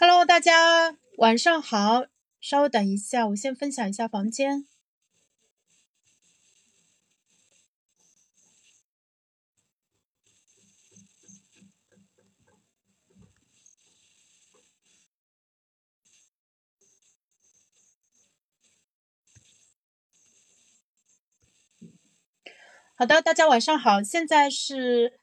Hello，大家晚上好。稍等一下，我先分享一下房间。好的，大家晚上好。现在是。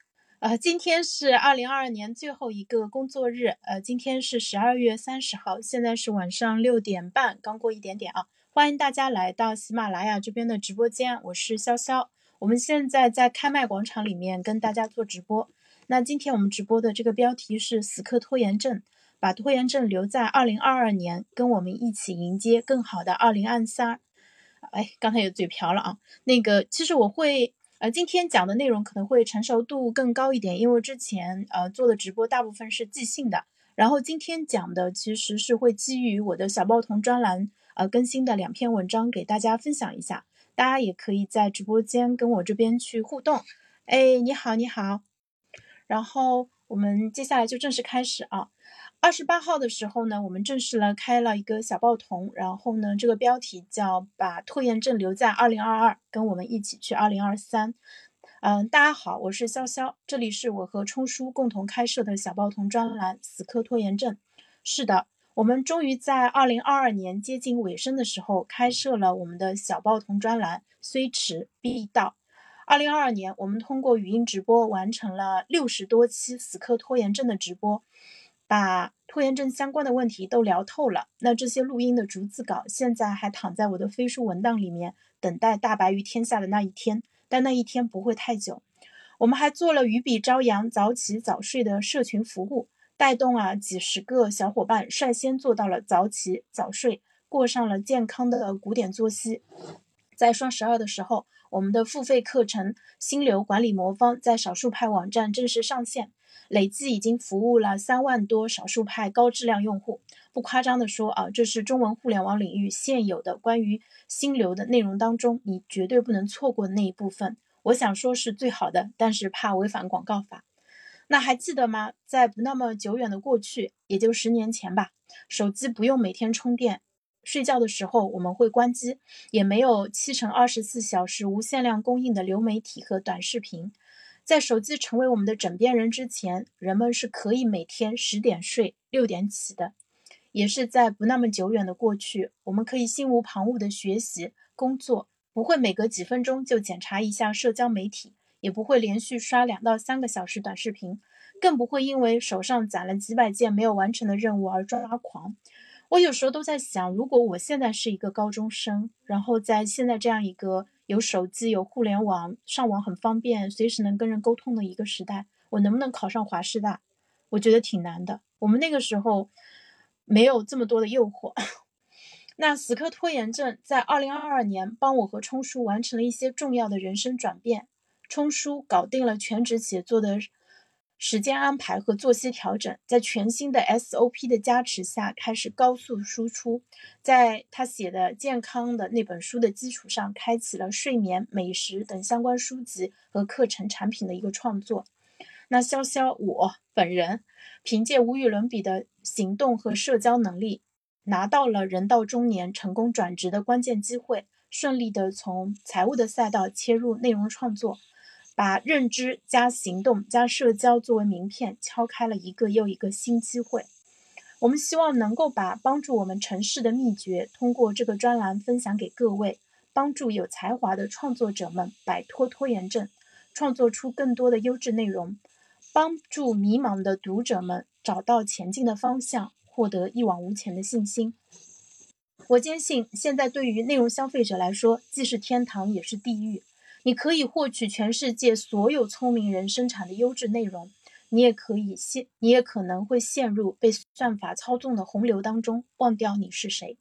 呃，今天是二零二二年最后一个工作日，呃，今天是十二月三十号，现在是晚上六点半，刚过一点点啊。欢迎大家来到喜马拉雅这边的直播间，我是潇潇。我们现在在开麦广场里面跟大家做直播。那今天我们直播的这个标题是“死磕拖延症”，把拖延症留在二零二二年，跟我们一起迎接更好的二零二三。哎，刚才有嘴瓢了啊。那个，其实我会。呃，今天讲的内容可能会成熟度更高一点，因为之前呃做的直播大部分是即兴的，然后今天讲的其实是会基于我的小报童专栏呃更新的两篇文章给大家分享一下，大家也可以在直播间跟我这边去互动。哎，你好，你好，然后我们接下来就正式开始啊。二十八号的时候呢，我们正式了开了一个小报童，然后呢，这个标题叫“把拖延症留在二零二二，跟我们一起去二零二三”。嗯，大家好，我是潇潇，这里是我和冲叔共同开设的小报童专栏“死磕拖延症”。是的，我们终于在二零二二年接近尾声的时候开设了我们的小报童专栏，虽迟必到。二零二二年，我们通过语音直播完成了六十多期死磕拖延症的直播。把拖延症相关的问题都聊透了，那这些录音的逐字稿现在还躺在我的飞书文档里面，等待大白于天下的那一天。但那一天不会太久。我们还做了鱼比朝阳早起早睡的社群服务，带动啊几十个小伙伴率先做到了早起早睡，过上了健康的古典作息。在双十二的时候，我们的付费课程《心流管理魔方》在少数派网站正式上线。累计已经服务了三万多少数派高质量用户，不夸张的说啊，这是中文互联网领域现有的关于心流的内容当中，你绝对不能错过的那一部分。我想说是最好的，但是怕违反广告法。那还记得吗？在不那么久远的过去，也就十年前吧，手机不用每天充电，睡觉的时候我们会关机，也没有七乘二十四小时无限量供应的流媒体和短视频。在手机成为我们的枕边人之前，人们是可以每天十点睡、六点起的。也是在不那么久远的过去，我们可以心无旁骛的学习、工作，不会每隔几分钟就检查一下社交媒体，也不会连续刷两到三个小时短视频，更不会因为手上攒了几百件没有完成的任务而抓狂。我有时候都在想，如果我现在是一个高中生，然后在现在这样一个。有手机，有互联网，上网很方便，随时能跟人沟通的一个时代，我能不能考上华师大？我觉得挺难的。我们那个时候没有这么多的诱惑。那死磕拖延症在二零二二年帮我和冲叔完成了一些重要的人生转变。冲叔搞定了全职写作的。时间安排和作息调整，在全新的 SOP 的加持下，开始高速输出。在他写的健康的那本书的基础上，开启了睡眠、美食等相关书籍和课程产品的一个创作。那潇潇我本人，凭借无与伦比的行动和社交能力，拿到了人到中年成功转职的关键机会，顺利的从财务的赛道切入内容创作。把认知加行动加社交作为名片，敲开了一个又一个新机会。我们希望能够把帮助我们成事的秘诀，通过这个专栏分享给各位，帮助有才华的创作者们摆脱拖延症，创作出更多的优质内容，帮助迷茫的读者们找到前进的方向，获得一往无前的信心。我坚信，现在对于内容消费者来说，既是天堂，也是地狱。你可以获取全世界所有聪明人生产的优质内容，你也可以陷，你也可能会陷入被算法操纵的洪流当中，忘掉你是谁。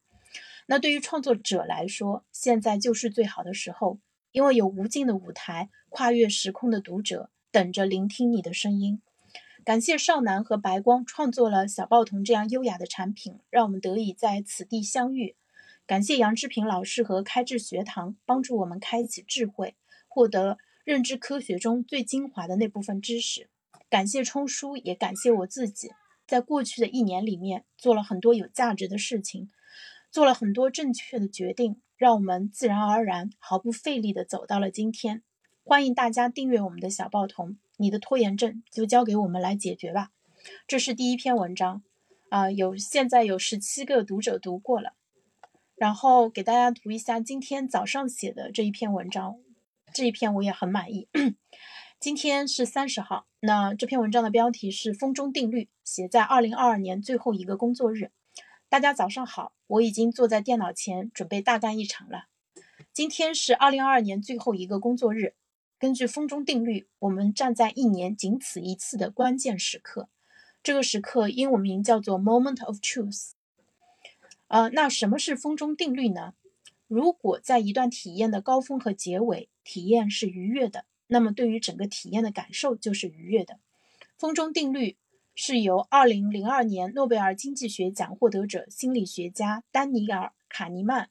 那对于创作者来说，现在就是最好的时候，因为有无尽的舞台，跨越时空的读者等着聆听你的声音。感谢少南和白光创作了小报童这样优雅的产品，让我们得以在此地相遇。感谢杨志平老师和开智学堂帮助我们开启智慧。获得认知科学中最精华的那部分知识，感谢冲叔，也感谢我自己。在过去的一年里面做了很多有价值的事情，做了很多正确的决定，让我们自然而然、毫不费力的走到了今天。欢迎大家订阅我们的小报童，你的拖延症就交给我们来解决吧。这是第一篇文章，啊，有现在有十七个读者读过了。然后给大家读一下今天早上写的这一篇文章，这一篇我也很满意。今天是三十号，那这篇文章的标题是“风中定律”，写在二零二二年最后一个工作日。大家早上好，我已经坐在电脑前准备大干一场了。今天是二零二二年最后一个工作日，根据风中定律，我们站在一年仅此一次的关键时刻，这个时刻英文名叫做 “Moment of Truth”。呃，那什么是风中定律呢？如果在一段体验的高峰和结尾，体验是愉悦的，那么对于整个体验的感受就是愉悦的。风中定律是由2002年诺贝尔经济学奖获得者、心理学家丹尼尔·卡尼曼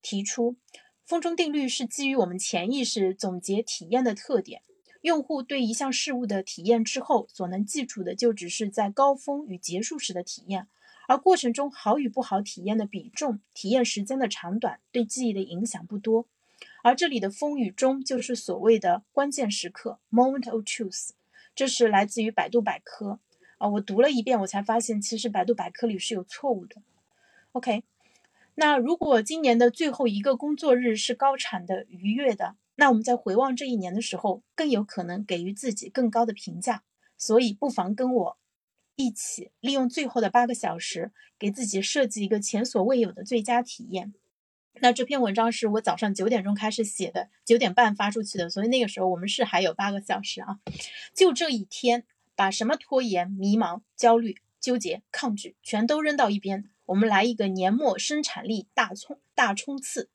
提出。风中定律是基于我们潜意识总结体验的特点。用户对一项事物的体验之后，所能记住的就只是在高峰与结束时的体验。而过程中好与不好体验的比重、体验时间的长短，对记忆的影响不多。而这里的风雨中就是所谓的关键时刻 （moment of truth）。这是来自于百度百科啊，我读了一遍，我才发现其实百度百科里是有错误的。OK，那如果今年的最后一个工作日是高产的、愉悦的，那我们在回望这一年的时候，更有可能给予自己更高的评价。所以不妨跟我。一起利用最后的八个小时，给自己设计一个前所未有的最佳体验。那这篇文章是我早上九点钟开始写的，九点半发出去的，所以那个时候我们是还有八个小时啊。就这一天，把什么拖延、迷茫、焦虑、纠结、抗拒全都扔到一边，我们来一个年末生产力大冲大冲刺。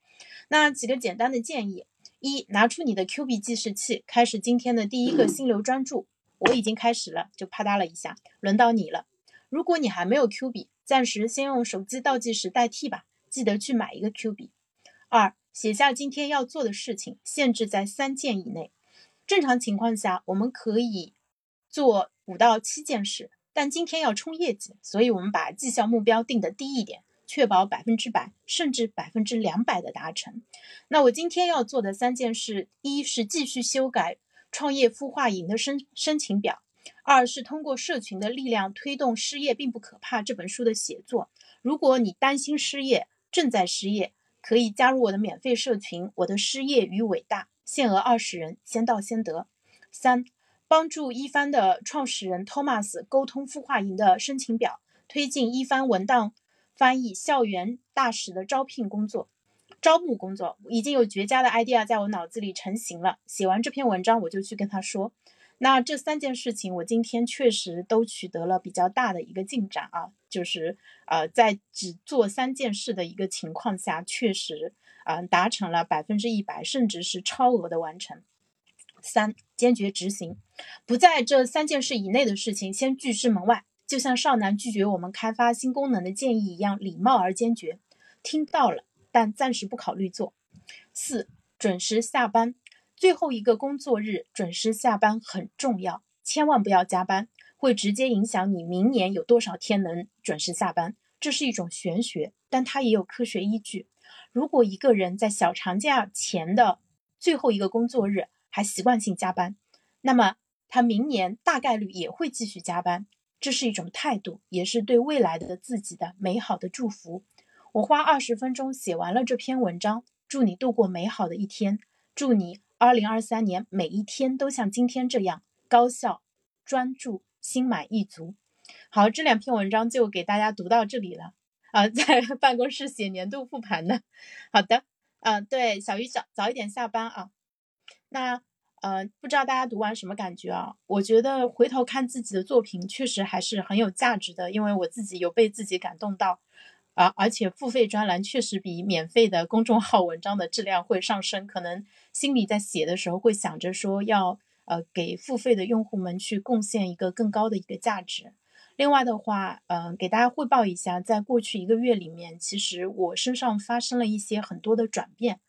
那几个简单的建议：一，拿出你的 Q 币计时器，开始今天的第一个心流专注。我已经开始了，就啪嗒了一下，轮到你了。如果你还没有 Q 笔，暂时先用手机倒计时代替吧。记得去买一个 Q 笔。二，写下今天要做的事情，限制在三件以内。正常情况下，我们可以做五到七件事，但今天要冲业绩，所以我们把绩效目标定的低一点，确保百分之百甚至百分之两百的达成。那我今天要做的三件事，一是继续修改。创业孵化营的申申请表，二是通过社群的力量推动《失业并不可怕》这本书的写作。如果你担心失业，正在失业，可以加入我的免费社群《我的失业与伟大》，限额二十人，先到先得。三，帮助一帆的创始人 Thomas 沟通孵化营的申请表，推进一帆文档翻译、校园大使的招聘工作。招募工作已经有绝佳的 idea 在我脑子里成型了。写完这篇文章，我就去跟他说。那这三件事情，我今天确实都取得了比较大的一个进展啊，就是呃，在只做三件事的一个情况下，确实啊达成了百分之一百，甚至是超额的完成。三，坚决执行，不在这三件事以内的事情先拒之门外，就像少男拒绝我们开发新功能的建议一样，礼貌而坚决。听到了。但暂时不考虑做。四、准时下班。最后一个工作日准时下班很重要，千万不要加班，会直接影响你明年有多少天能准时下班。这是一种玄学，但它也有科学依据。如果一个人在小长假前的最后一个工作日还习惯性加班，那么他明年大概率也会继续加班。这是一种态度，也是对未来的自己的美好的祝福。我花二十分钟写完了这篇文章，祝你度过美好的一天，祝你二零二三年每一天都像今天这样高效、专注、心满意足。好，这两篇文章就给大家读到这里了。啊，在办公室写年度复盘呢。好的，嗯，对，小鱼早早一点下班啊。那，呃，不知道大家读完什么感觉啊？我觉得回头看自己的作品，确实还是很有价值的，因为我自己有被自己感动到。而而且付费专栏确实比免费的公众号文章的质量会上升，可能心里在写的时候会想着说要呃给付费的用户们去贡献一个更高的一个价值。另外的话，嗯，给大家汇报一下，在过去一个月里面，其实我身上发生了一些很多的转变。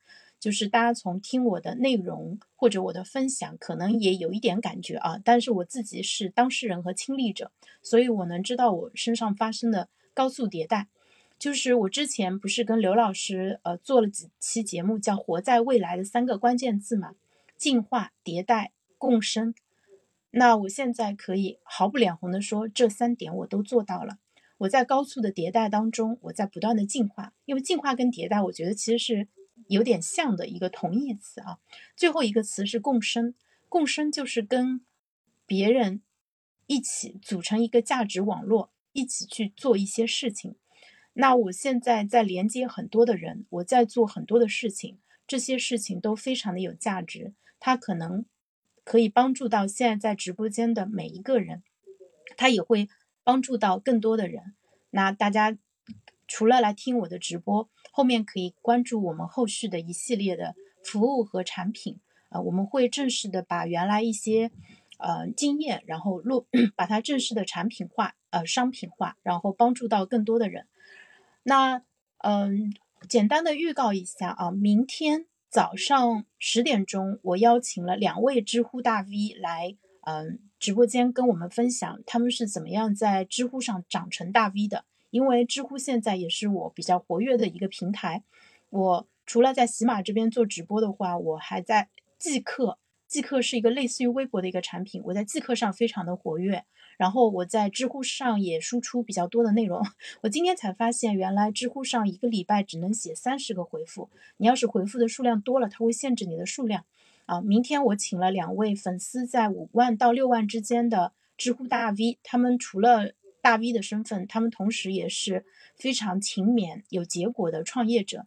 就是大家从听我的内容或者我的分享，可能也有一点感觉啊。但是我自己是当事人和亲历者，所以我能知道我身上发生的高速迭代。就是我之前不是跟刘老师呃做了几期节目，叫“活在未来的三个关键字”嘛，进化、迭代、共生。那我现在可以毫不脸红的说，这三点我都做到了。我在高速的迭代当中，我在不断的进化，因为进化跟迭代，我觉得其实是有点像的一个同义词啊。最后一个词是共生，共生就是跟别人一起组成一个价值网络，一起去做一些事情。那我现在在连接很多的人，我在做很多的事情，这些事情都非常的有价值，它可能可以帮助到现在在直播间的每一个人，它也会。帮助到更多的人，那大家除了来听我的直播，后面可以关注我们后续的一系列的服务和产品。呃，我们会正式的把原来一些呃经验，然后录 把它正式的产品化，呃商品化，然后帮助到更多的人。那嗯，简单的预告一下啊，明天早上十点钟，我邀请了两位知乎大 V 来，嗯。直播间跟我们分享他们是怎么样在知乎上长成大 V 的，因为知乎现在也是我比较活跃的一个平台。我除了在喜马这边做直播的话，我还在即刻，即刻是一个类似于微博的一个产品，我在即刻上非常的活跃。然后我在知乎上也输出比较多的内容。我今天才发现，原来知乎上一个礼拜只能写三十个回复，你要是回复的数量多了，它会限制你的数量。啊，明天我请了两位粉丝在五万到六万之间的知乎大 V，他们除了大 V 的身份，他们同时也是非常勤勉、有结果的创业者。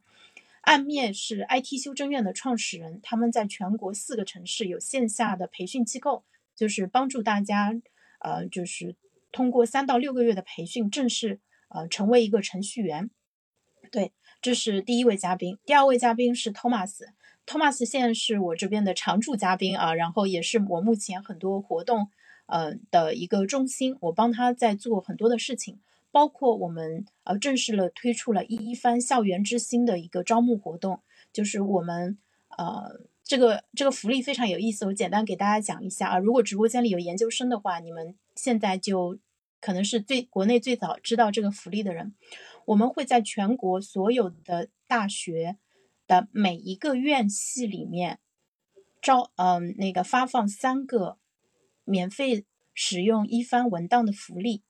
暗面是 IT 修正院的创始人，他们在全国四个城市有线下的培训机构，就是帮助大家，呃，就是通过三到六个月的培训，正式呃成为一个程序员。对，这是第一位嘉宾。第二位嘉宾是 Thomas。Thomas 现在是我这边的常驻嘉宾啊，然后也是我目前很多活动，呃的一个中心，我帮他在做很多的事情，包括我们呃正式了推出了一一番校园之星的一个招募活动，就是我们呃这个这个福利非常有意思，我简单给大家讲一下啊，如果直播间里有研究生的话，你们现在就可能是最国内最早知道这个福利的人，我们会在全国所有的大学。的每一个院系里面招，嗯，那个发放三个免费使用一番文档的福利。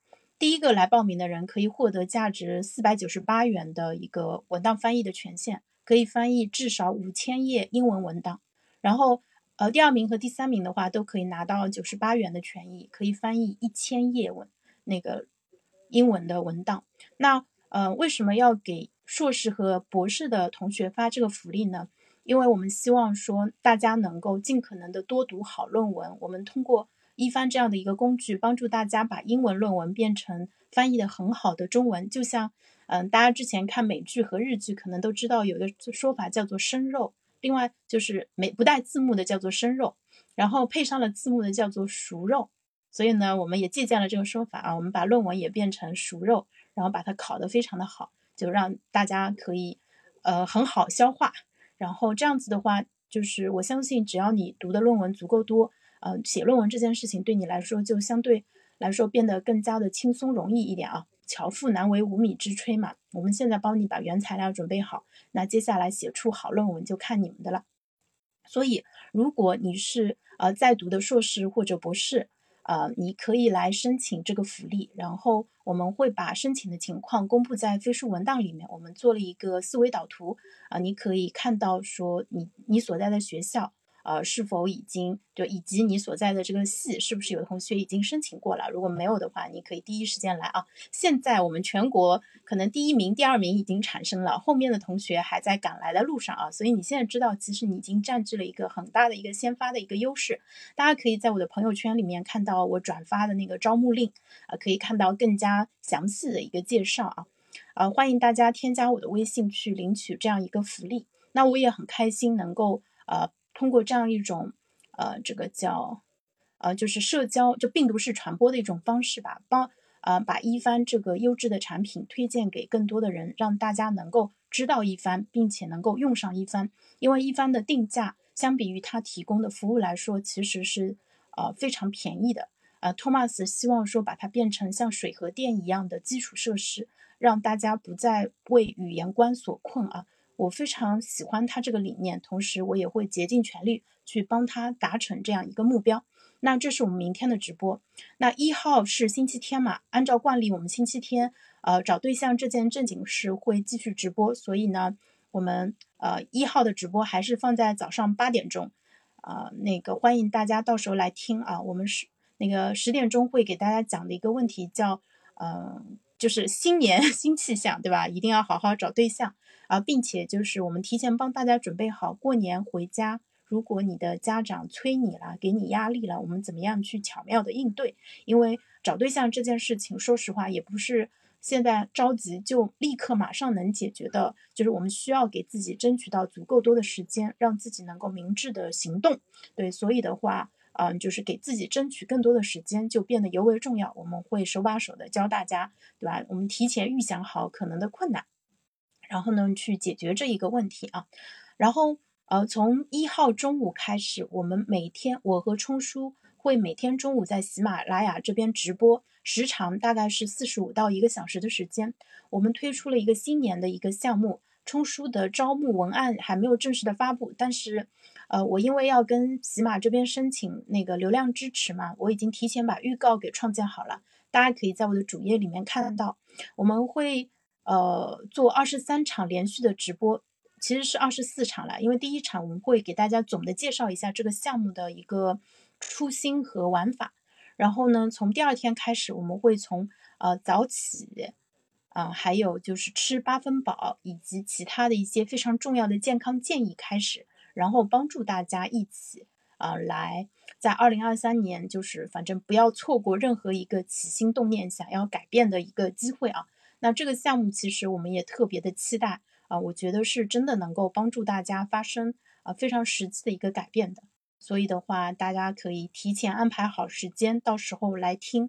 第一个来报名的人可以获得价值四百九十八元的一个文档翻译的权限，可以翻译至少五千页英文文档。然后，呃，第二名和第三名的话都可以拿到九十八元的权益，可以翻译一千页文那个英文的文档。那，呃，为什么要给？硕士和博士的同学发这个福利呢，因为我们希望说大家能够尽可能的多读好论文。我们通过一番这样的一个工具，帮助大家把英文论文变成翻译的很好的中文。就像，嗯，大家之前看美剧和日剧，可能都知道有一个说法叫做生肉，另外就是没不带字幕的叫做生肉，然后配上了字幕的叫做熟肉。所以呢，我们也借鉴了这个说法啊，我们把论文也变成熟肉，然后把它烤得非常的好。就让大家可以，呃，很好消化。然后这样子的话，就是我相信，只要你读的论文足够多，呃，写论文这件事情对你来说就相对来说变得更加的轻松容易一点啊。巧妇难为无米之炊嘛。我们现在帮你把原材料准备好，那接下来写出好论文就看你们的了。所以，如果你是呃在读的硕士或者博士，呃，你可以来申请这个福利，然后我们会把申请的情况公布在飞书文档里面。我们做了一个思维导图，啊，你可以看到说你你所在的学校。呃，是否已经就以及你所在的这个系是不是有同学已经申请过了？如果没有的话，你可以第一时间来啊。现在我们全国可能第一名、第二名已经产生了，后面的同学还在赶来的路上啊。所以你现在知道，其实你已经占据了一个很大的一个先发的一个优势。大家可以在我的朋友圈里面看到我转发的那个招募令啊，可以看到更加详细的一个介绍啊。呃，欢迎大家添加我的微信去领取这样一个福利。那我也很开心能够呃。通过这样一种，呃，这个叫，呃，就是社交，就病毒式传播的一种方式吧，帮，啊，把一番这个优质的产品推荐给更多的人，让大家能够知道一番，并且能够用上一番。因为一番的定价相比于他提供的服务来说，其实是呃非常便宜的。呃，托马斯希望说把它变成像水和电一样的基础设施，让大家不再为语言关所困啊。我非常喜欢他这个理念，同时我也会竭尽全力去帮他达成这样一个目标。那这是我们明天的直播。那一号是星期天嘛？按照惯例，我们星期天呃找对象这件正经事会继续直播，所以呢，我们呃一号的直播还是放在早上八点钟，啊，那个欢迎大家到时候来听啊。我们是那个十点钟会给大家讲的一个问题叫，嗯，就是新年 新气象，对吧？一定要好好找对象啊，并且就是我们提前帮大家准备好过年回家。如果你的家长催你了，给你压力了，我们怎么样去巧妙的应对？因为找对象这件事情，说实话也不是现在着急就立刻马上能解决的，就是我们需要给自己争取到足够多的时间，让自己能够明智的行动。对，所以的话，嗯，就是给自己争取更多的时间，就变得尤为重要。我们会手把手的教大家，对吧？我们提前预想好可能的困难，然后呢，去解决这一个问题啊，然后。呃，从一号中午开始，我们每天我和冲叔会每天中午在喜马拉雅这边直播，时长大概是四十五到一个小时的时间。我们推出了一个新年的一个项目，冲叔的招募文案还没有正式的发布，但是，呃，我因为要跟喜马这边申请那个流量支持嘛，我已经提前把预告给创建好了，大家可以在我的主页里面看到，我们会呃做二十三场连续的直播。其实是二十四场了，因为第一场我们会给大家总的介绍一下这个项目的一个初心和玩法，然后呢，从第二天开始，我们会从呃早起，啊，还有就是吃八分饱以及其他的一些非常重要的健康建议开始，然后帮助大家一起啊来在二零二三年，就是反正不要错过任何一个起心动念想要改变的一个机会啊。那这个项目其实我们也特别的期待。啊，我觉得是真的能够帮助大家发生啊非常实际的一个改变的，所以的话，大家可以提前安排好时间，到时候来听。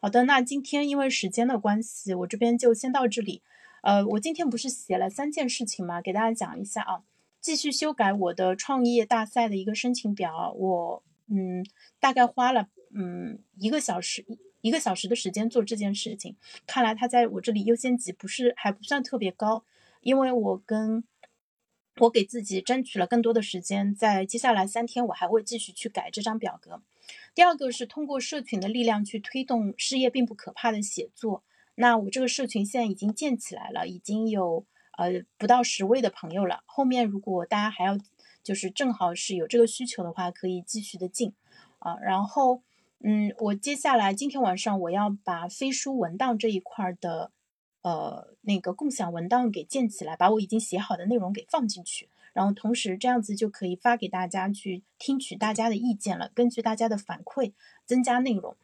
好的，那今天因为时间的关系，我这边就先到这里。呃，我今天不是写了三件事情吗？给大家讲一下啊，继续修改我的创业大赛的一个申请表，我嗯大概花了嗯一个小时一个小时的时间做这件事情，看来它在我这里优先级不是还不算特别高。因为我跟我给自己争取了更多的时间，在接下来三天，我还会继续去改这张表格。第二个是通过社群的力量去推动事业并不可怕的写作。那我这个社群现在已经建起来了，已经有呃不到十位的朋友了。后面如果大家还要就是正好是有这个需求的话，可以继续的进啊。然后嗯，我接下来今天晚上我要把飞书文档这一块的。呃，那个共享文档给建起来，把我已经写好的内容给放进去，然后同时这样子就可以发给大家去听取大家的意见了，根据大家的反馈增加内容。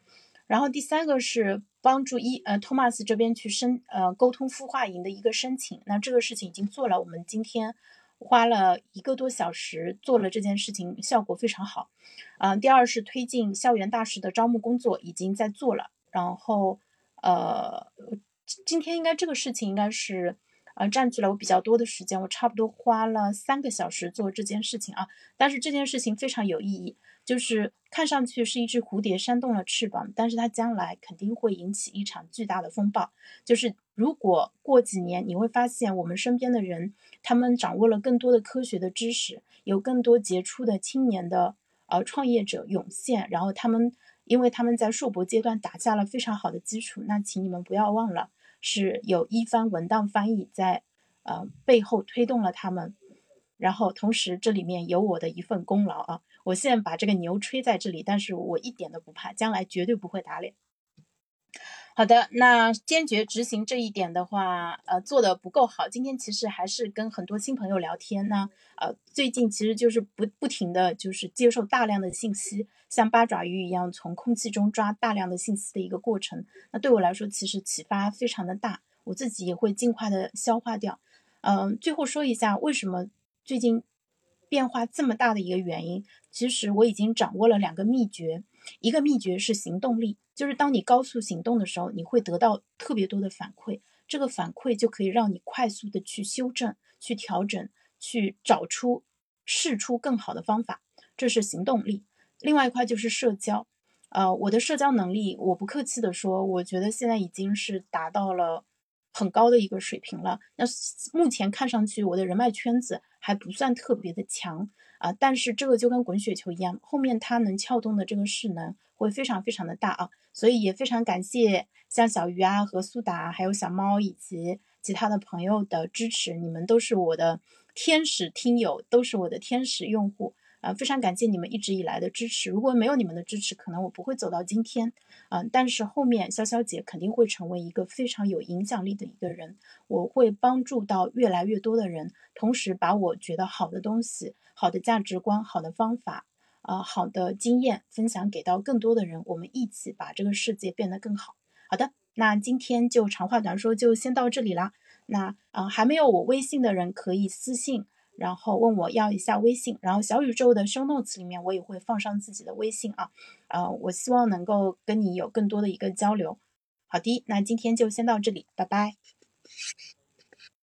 然后第三个是帮助一呃托马斯这边去申呃沟通孵化营的一个申请，那这个事情已经做了，我们今天花了一个多小时做了这件事情，效果非常好。嗯，第二是推进校园大使的招募工作，已经在做了，然后呃。今天应该这个事情应该是，呃，占据了我比较多的时间，我差不多花了三个小时做这件事情啊。但是这件事情非常有意义，就是看上去是一只蝴蝶扇动了翅膀，但是它将来肯定会引起一场巨大的风暴。就是如果过几年你会发现我们身边的人，他们掌握了更多的科学的知识，有更多杰出的青年的呃创业者涌现，然后他们因为他们在硕博阶段打下了非常好的基础，那请你们不要忘了。是有一番文档翻译在，呃背后推动了他们，然后同时这里面有我的一份功劳啊！我现在把这个牛吹在这里，但是我一点都不怕，将来绝对不会打脸。好的，那坚决执行这一点的话，呃，做的不够好。今天其实还是跟很多新朋友聊天呢，呃，最近其实就是不不停的就是接受大量的信息，像八爪鱼一样从空气中抓大量的信息的一个过程。那对我来说，其实启发非常的大，我自己也会尽快的消化掉。嗯，最后说一下为什么最近变化这么大的一个原因，其实我已经掌握了两个秘诀，一个秘诀是行动力。就是当你高速行动的时候，你会得到特别多的反馈，这个反馈就可以让你快速的去修正、去调整、去找出、试出更好的方法，这是行动力。另外一块就是社交，呃，我的社交能力，我不客气的说，我觉得现在已经是达到了很高的一个水平了。那目前看上去，我的人脉圈子还不算特别的强啊，但是这个就跟滚雪球一样，后面它能撬动的这个势能会非常非常的大啊。所以也非常感谢像小鱼啊和苏打，还有小猫以及其他的朋友的支持，你们都是我的天使听友，都是我的天使用户啊！非常感谢你们一直以来的支持，如果没有你们的支持，可能我不会走到今天嗯。但是后面潇潇姐肯定会成为一个非常有影响力的一个人，我会帮助到越来越多的人，同时把我觉得好的东西、好的价值观、好的方法。啊，好的经验分享给到更多的人，我们一起把这个世界变得更好。好的，那今天就长话短说，就先到这里啦。那啊，还没有我微信的人可以私信，然后问我要一下微信。然后小宇宙的生动词里面我也会放上自己的微信啊。呃，我希望能够跟你有更多的一个交流。好的，那今天就先到这里，拜拜。